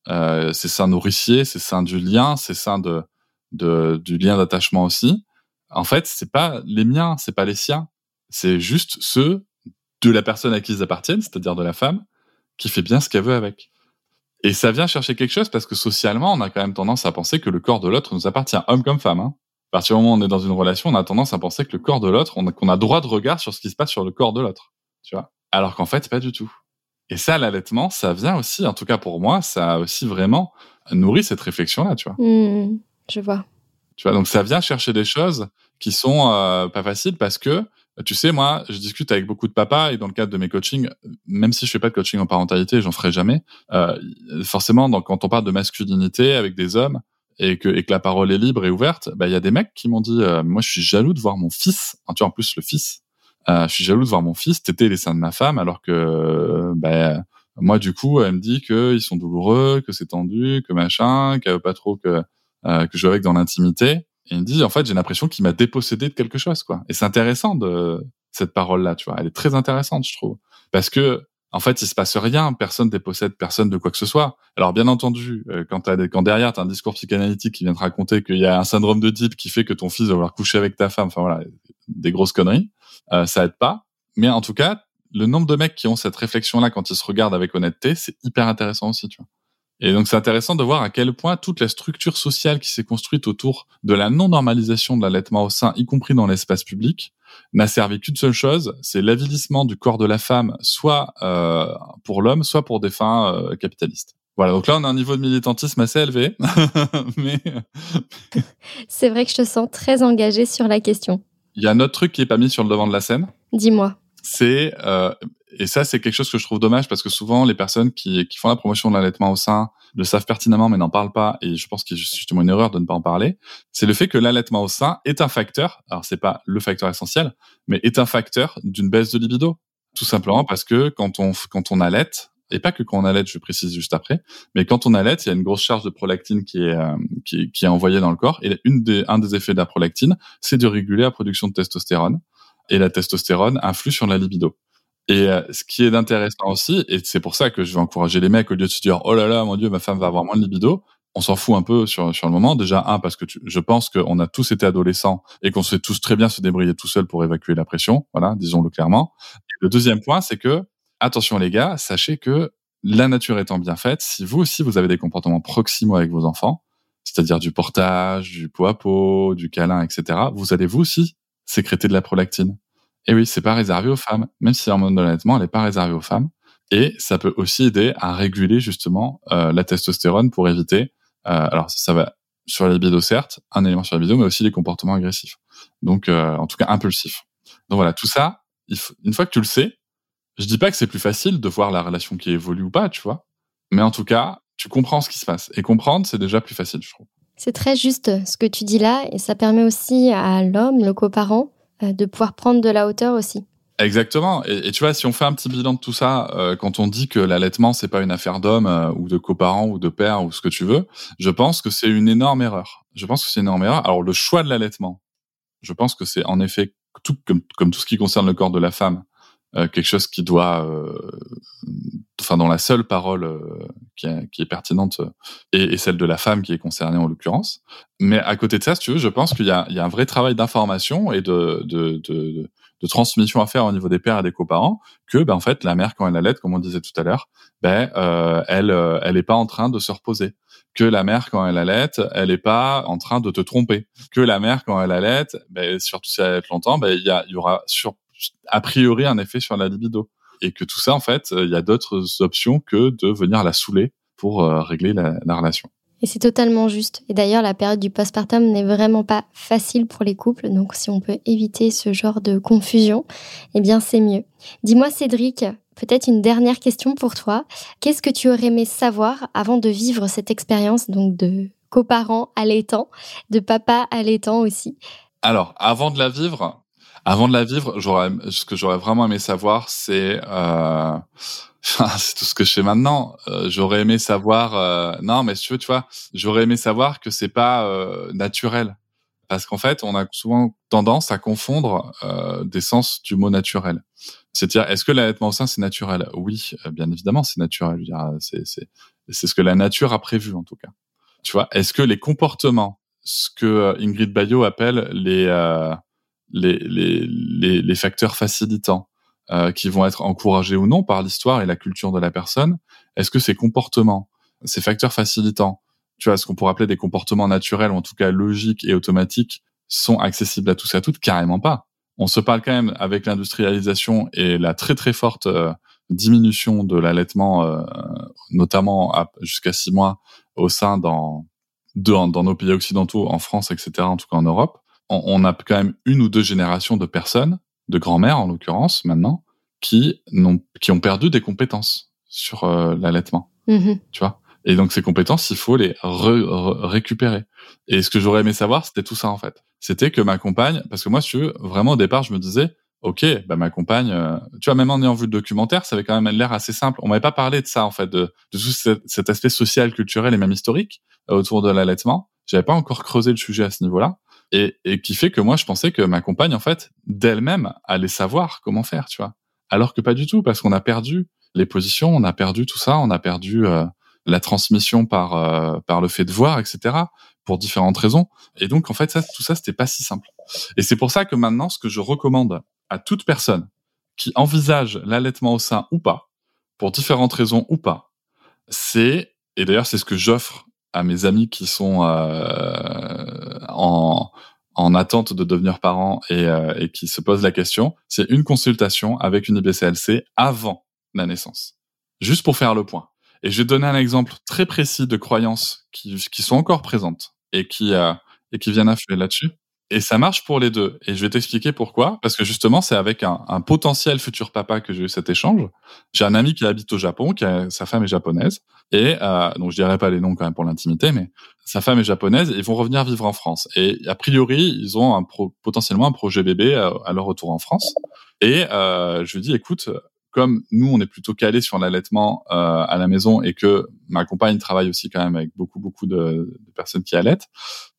euh, c'est ça nourricier, c'est ça du lien, c'est ça de, de, du lien d'attachement aussi. En fait, c'est pas les miens, c'est pas les siens, c'est juste ceux de la personne à qui ils appartiennent, c'est-à-dire de la femme, qui fait bien ce qu'elle veut avec. Et ça vient chercher quelque chose parce que socialement, on a quand même tendance à penser que le corps de l'autre nous appartient, homme comme femme. Hein. À partir du moment où on est dans une relation, on a tendance à penser que le corps de l'autre, on a, qu'on a droit de regard sur ce qui se passe sur le corps de l'autre. Tu vois Alors qu'en fait, pas du tout. Et ça, l'allaitement, ça vient aussi, en tout cas pour moi, ça a aussi vraiment nourri cette réflexion-là, tu vois. Mmh, je vois. Tu vois, donc ça vient chercher des choses qui sont euh, pas faciles parce que, tu sais, moi, je discute avec beaucoup de papas et dans le cadre de mes coachings, même si je fais pas de coaching en parentalité, j'en ferai jamais. Euh, forcément, donc, quand on parle de masculinité avec des hommes et que, et que la parole est libre et ouverte, bah il y a des mecs qui m'ont dit, euh, moi, je suis jaloux de voir mon fils. tu vois, en plus le fils, je suis jaloux de voir mon fils téter les seins de ma femme alors que ben moi du coup elle me dit qu'ils sont douloureux, que c'est tendu, que machin, qu'elle veut pas trop que euh, que je joue avec dans l'intimité. Et il me dit en fait j'ai l'impression qu'il m'a dépossédé de quelque chose quoi. Et c'est intéressant de cette parole là, tu vois. Elle est très intéressante je trouve parce que en fait, il se passe rien, personne dépossède personne de quoi que ce soit. Alors bien entendu, euh, quand, derrière tu un discours psychanalytique qui vient te raconter qu'il y a un syndrome de type qui fait que ton fils va vouloir coucher avec ta femme, enfin voilà, des grosses conneries, euh, ça aide pas. Mais en tout cas, le nombre de mecs qui ont cette réflexion-là quand ils se regardent avec honnêteté, c'est hyper intéressant aussi, tu vois. Et donc c'est intéressant de voir à quel point toute la structure sociale qui s'est construite autour de la non-normalisation de l'allaitement au sein, y compris dans l'espace public, n'a servi qu'une seule chose, c'est l'avilissement du corps de la femme, soit euh, pour l'homme, soit pour des fins euh, capitalistes. Voilà, donc là on a un niveau de militantisme assez élevé, *laughs* mais *laughs* c'est vrai que je te sens très engagé sur la question. Il y a un autre truc qui est pas mis sur le devant de la scène. Dis-moi. C'est euh, et ça c'est quelque chose que je trouve dommage parce que souvent les personnes qui, qui font la promotion de l'allaitement au sein le savent pertinemment mais n'en parlent pas et je pense qu'il y a justement une erreur de ne pas en parler. C'est le fait que l'allaitement au sein est un facteur. Alors c'est pas le facteur essentiel, mais est un facteur d'une baisse de libido. Tout simplement parce que quand on quand on allaite, et pas que quand on allait, je précise juste après, mais quand on allait, il y a une grosse charge de prolactine qui est, euh, qui, qui, est envoyée dans le corps, et une des, un des effets de la prolactine, c'est de réguler la production de testostérone, et la testostérone influe sur la libido. Et euh, ce qui est intéressant aussi, et c'est pour ça que je vais encourager les mecs, au lieu de se dire, oh là là, mon dieu, ma femme va avoir moins de libido, on s'en fout un peu sur, sur le moment. Déjà, un, parce que je pense qu'on a tous été adolescents et qu'on sait tous très bien se débrouiller tout seul pour évacuer la pression. Voilà, disons-le clairement. Le deuxième point, c'est que attention les gars, sachez que la nature étant bien faite, si vous aussi vous avez des comportements proximaux avec vos enfants, c'est-à-dire du portage, du pot à pot, du câlin, etc., vous allez vous aussi sécréter de la prolactine. Et oui, c'est pas réservé aux femmes, même si l'hormone de l'allaitement, elle n'est pas réservée aux femmes. Et ça peut aussi aider à réguler justement euh, la testostérone pour éviter. Euh, alors ça, va sur la libido certes, un élément sur la libido, mais aussi les comportements agressifs. Donc euh, en tout cas impulsifs. Donc voilà, tout ça, une fois que tu le sais, je dis pas que c'est plus facile de voir la relation qui évolue ou pas, tu vois. Mais en tout cas, tu comprends ce qui se passe. Et comprendre, c'est déjà plus facile, je trouve. C'est très juste ce que tu dis là, et ça permet aussi à l'homme, le coparent, euh, de pouvoir prendre de la hauteur aussi. Exactement. Et, tu vois, si on fait un petit bilan de tout ça, euh, quand on dit que l'allaitement c'est pas une affaire d'homme euh, ou de coparents ou de père ou ce que tu veux, je pense que c'est une énorme erreur. Je pense que c'est une énorme erreur. Alors le choix de l'allaitement, je pense que c'est en effet tout comme, comme tout ce qui concerne le corps de la femme, euh, quelque chose qui doit, euh, enfin dans la seule parole euh, qui, est, est, pertinente et, et, celle de la femme qui est concernée en l'occurrence. Mais à côté de ça, si tu veux, je pense qu'il y, a un vrai travail d'information et de, transmission à faire au niveau des pères et des coparents que, ben, en fait, la mère quand elle allait, comme on disait tout à l'heure, ben, euh, elle, elle est pas en train de se reposer que la mère quand elle allait, elle est pas en train de te tromper. Que la mère quand elle allait, ben, surtout si elle allait longtemps, ben il y, y aura a priori un effet sur la libido. Et que tout ça, en fait, il y a d'autres options que de venir la saouler pour euh, régler la, relation. Et c'est totalement juste. Et d'ailleurs, la période du postpartum n'est vraiment pas facile pour les couples. Donc, si on peut éviter ce genre de confusion, eh bien, c'est mieux. Dis-moi, Cédric, peut-être une dernière question pour toi. Qu'est-ce que tu aurais aimé savoir avant de vivre cette expérience, donc de coparent allaitant, de papa allaitant aussi? Alors, avant de la vivre, avant de la vivre, ce que j'aurais vraiment aimé savoir, c'est, euh, *laughs* c'est tout ce que je fais maintenant. Euh, j'aurais aimé savoir, euh, non, mais si tu veux, tu vois, j'aurais aimé savoir que c'est pas euh, naturel, parce qu'en fait, on a souvent tendance à confondre euh, des sens du mot naturel. C'est-à-dire, est-ce que l'allaitement au sein c'est naturel? Oui, bien évidemment, c'est naturel. C'est, c'est, c'est ce que la nature a prévu en tout cas. Tu vois, est-ce que les comportements, ce que Ingrid Bayo appelle les les, les, les, facteurs facilitants euh, qui vont être encouragés ou non par l'histoire et la culture de la personne Est-ce que ces comportements, ces facteurs facilitants, tu vois, ce qu'on pourrait appeler des comportements naturels ou en tout cas logiques et automatiques, sont accessibles à tous et à toutes? Carrément pas. On se parle quand même avec l'industrialisation et la très très forte euh, diminution de l'allaitement, euh, notamment jusqu'à six mois au sein dans, dans nos pays occidentaux, en France, etc., en tout cas en Europe on, a quand même une ou deux générations de personnes, de grand-mères en l'occurrence maintenant, qui, n'ont, qui ont perdu des compétences sur euh, l'allaitement. Mm-hmm. Tu vois? Et donc ces compétences, il faut les récupérer. Et ce que j'aurais aimé savoir, c'était tout ça en fait. C'était que ma compagne, parce que moi, si tu veux, vraiment au départ, je me disais, ok, bah ma compagne, euh, tu vois, même en ayant vu le documentaire, ça avait quand même l'air assez simple. On m'avait pas parlé de ça en fait, de, de tout cet, aspect social, culturel et même historique euh, autour de l'allaitement. J'avais pas encore creusé le sujet à ce niveau-là et, et qui fait que moi je pensais que ma compagne en fait d'elle-même allait savoir comment faire, tu vois. Alors que pas du tout parce qu'on a perdu les positions, on a perdu tout ça, on a perdu euh, la transmission par euh, par le fait de voir, etc. pour différentes raisons. Et donc en fait ça, tout ça c'était pas si simple. Et c'est pour ça que maintenant ce que je recommande à toute personne qui envisage l'allaitement au sein ou pas, pour différentes raisons ou pas, c'est et d'ailleurs c'est ce que j'offre à mes amis qui sont euh, en, en attente de devenir parents et, euh, et qui se posent la question, c'est une consultation avec une IBCLC avant la naissance, juste pour faire le point. Et je vais donner un exemple très précis de croyances qui, qui sont encore présentes et qui, euh, et qui viennent influer là-dessus. Et ça marche pour les deux. Et je vais t'expliquer pourquoi. Parce que justement, c'est avec un, potentiel futur papa que j'ai eu cet échange. J'ai un ami qui habite au Japon, qui a, sa femme est japonaise. Et euh, donc je dirais pas les noms quand même pour l'intimité, mais sa femme est japonaise ils vont revenir vivre en France. Et a priori, ils ont un pro, potentiellement un projet bébé à, à, leur retour en France. Et euh, je lui dis, écoute, comme nous, on est plutôt calé sur l'allaitement euh, à la maison et que ma compagne travaille aussi quand même avec beaucoup beaucoup de personnes qui allaitent,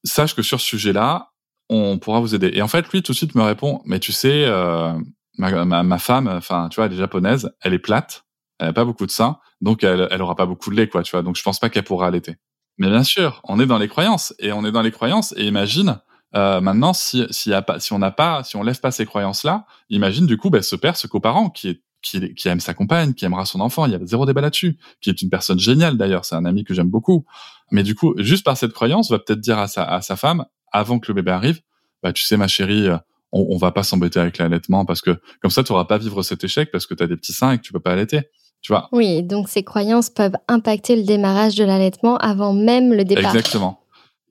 sache que sur ce sujet-là, on pourra vous aider. Et en fait, lui, tout de suite me répond, mais tu sais, euh, ma, ma, ma, femme, enfin, tu vois, elle est japonaise, elle est plate, elle a pas beaucoup de seins, donc elle, elle aura pas beaucoup de lait, quoi, tu vois. Donc je pense pas qu'elle pourra allaiter. Mais bien sûr, on est dans les croyances et on est dans les croyances. Et imagine euh, maintenant, si, si, y a pas, si on n'a pas, si on lève pas ces croyances-là, imagine du coup, ben, ce père, ce coparent qui est qui, qui, aime sa compagne, qui aimera son enfant, il y a zéro débat là-dessus, qui est une personne géniale d'ailleurs, c'est un ami que j'aime beaucoup. Mais du coup, juste par cette croyance, va peut-être dire à sa, à sa femme, avant que le bébé arrive, bah tu sais ma chérie, euh, on, on va pas s'embêter avec l'allaitement parce que comme ça tu auras pas vivre cet échec parce que tu as des petits seins et que tu peux pas allaiter. Tu vois Oui, donc ces croyances peuvent impacter le démarrage de l'allaitement avant même le départ. Exactement.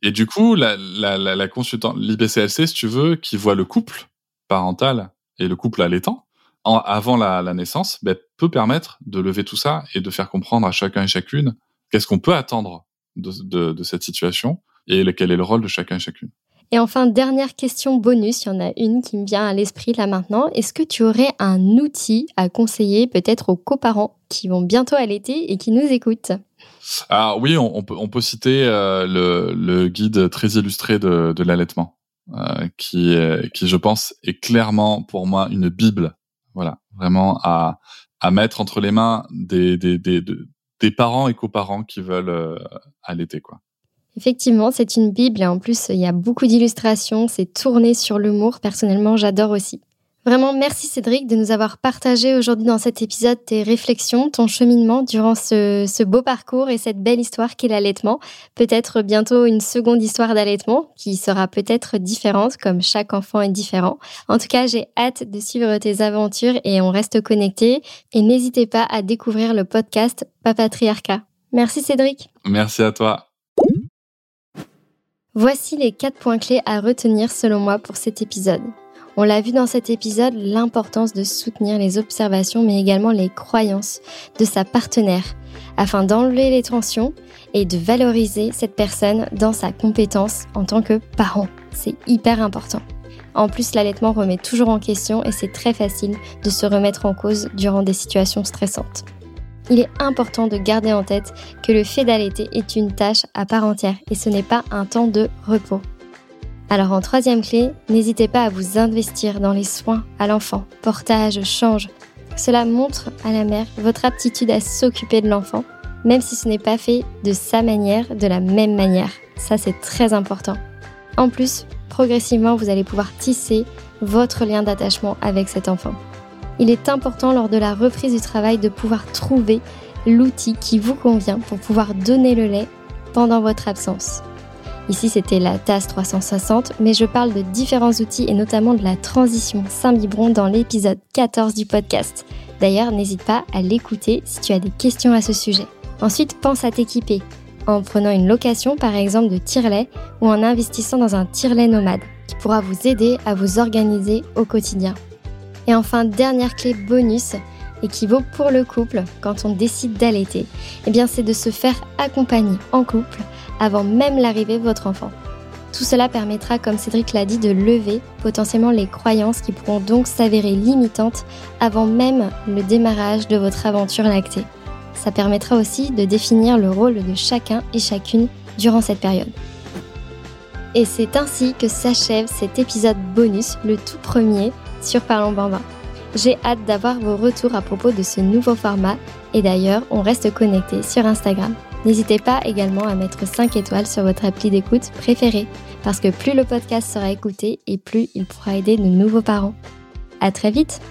Et du coup, la, la, la, la consultante, l'IBCLC, si tu veux, qui voit le couple parental et le couple allaitant en, avant la, la naissance, ben, peut permettre de lever tout ça et de faire comprendre à chacun et chacune qu'est-ce qu'on peut attendre de, de, de cette situation et quel est le rôle de chacun et chacune. Et enfin, dernière question bonus, il y en a une qui me vient à l'esprit là maintenant. Est-ce que tu aurais un outil à conseiller peut-être aux coparents qui vont bientôt allaiter et qui nous écoutent? Ah oui, on, peut, on peut, citer euh, le, le, guide très illustré de, de l'allaitement, euh, qui, qui, je pense, est clairement pour moi une bible. Voilà, vraiment à, à mettre entre les mains des, des, des, des parents et coparents qui veulent euh, allaiter. quoi. Effectivement, c'est une Bible et en plus, il y a beaucoup d'illustrations, c'est tourné sur l'humour. Personnellement, j'adore aussi. Vraiment, merci Cédric de nous avoir partagé aujourd'hui dans cet épisode tes réflexions, ton cheminement durant ce, beau parcours et cette belle histoire qu'est l'allaitement. Peut-être bientôt une seconde histoire d'allaitement qui sera peut-être différente comme chaque enfant est différent. En tout cas, j'ai hâte de suivre tes aventures et on reste connectés. Et n'hésitez pas à découvrir le podcast Papatriarcat. Merci Cédric. Merci à toi. Voici les quatre points clés à retenir selon moi pour cet épisode. On l'a vu dans cet épisode, l'importance de soutenir les observations mais également les croyances de sa partenaire afin d'enlever les tensions et de valoriser cette personne dans sa compétence en tant que parent. C'est hyper important. En plus, l'allaitement remet toujours en question et c'est très facile de se remettre en cause durant des situations stressantes il est important de garder en tête que le fait d'allaiter est une tâche à part entière et ce n'est pas un temps de repos. Alors en troisième clé, n'hésitez pas à vous investir dans les soins à l'enfant, portage, change. Cela montre à la mère votre aptitude à s'occuper de l'enfant, même si ce n'est pas fait de sa manière, de la même manière. Ça c'est très important. En plus, progressivement, vous allez pouvoir tisser votre lien d'attachement avec cet enfant il est important lors de la reprise du travail de pouvoir trouver l'outil qui vous convient pour pouvoir donner le lait pendant votre absence. Ici, c'était la tasse 360, mais je parle de différents outils et notamment de la transition Saint-Biberon dans l'épisode 14 du podcast. D'ailleurs, n'hésite pas à l'écouter si tu as des questions à ce sujet. Ensuite, pense à t'équiper en prenant une location par exemple de tire-lait ou en investissant dans un tire-lait nomade qui pourra vous aider à vous organiser au quotidien. Et enfin, dernière clé bonus et qui vaut pour le couple quand on décide d'allaiter, eh bien c'est de se faire accompagner en couple avant même l'arrivée de votre enfant. Tout cela permettra, comme Cédric l'a dit, de lever potentiellement les croyances qui pourront donc s'avérer limitantes avant même le démarrage de votre aventure lactée. Ça permettra aussi de définir le rôle de chacun et chacune durant cette période. Et c'est ainsi que s'achève cet épisode bonus, le tout premier sur Parlons Bambin. J'ai hâte d'avoir vos retours à propos de ce nouveau format et d'ailleurs, on reste connecté sur Instagram. N'hésitez pas également à mettre 5 étoiles sur votre appli d'écoute préférée parce que plus le podcast sera écouté et plus il pourra aider de nouveaux parents. À très vite!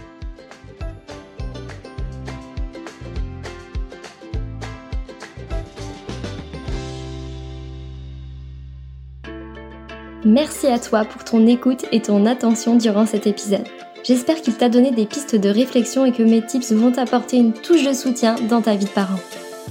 Merci à toi pour ton écoute et ton attention durant cet épisode. J'espère qu'il t'a donné des pistes de réflexion et que mes tips vont t'apporter une touche de soutien dans ta vie de parent.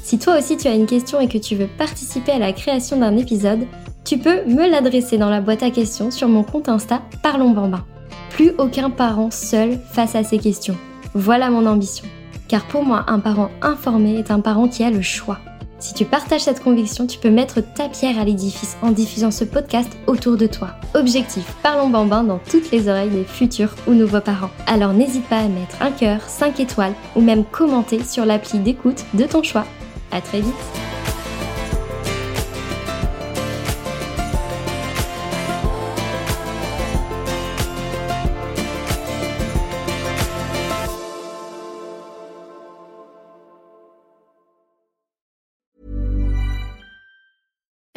Si toi aussi tu as une question et que tu veux participer à la création d'un épisode, tu peux me l'adresser dans la boîte à questions sur mon compte Insta Parlons Bambin. Plus aucun parent seul face à ces questions. Voilà mon ambition. Car pour moi, un parent informé est un parent qui a le choix. Si tu partages cette conviction, tu peux mettre ta pierre à l'édifice en diffusant ce podcast autour de toi. Objectif, parlons bambin dans toutes les oreilles des futurs ou nouveaux parents. Alors n'hésite pas à mettre un cœur, 5 étoiles ou même commenter sur l'appli d'écoute de ton choix. À très vite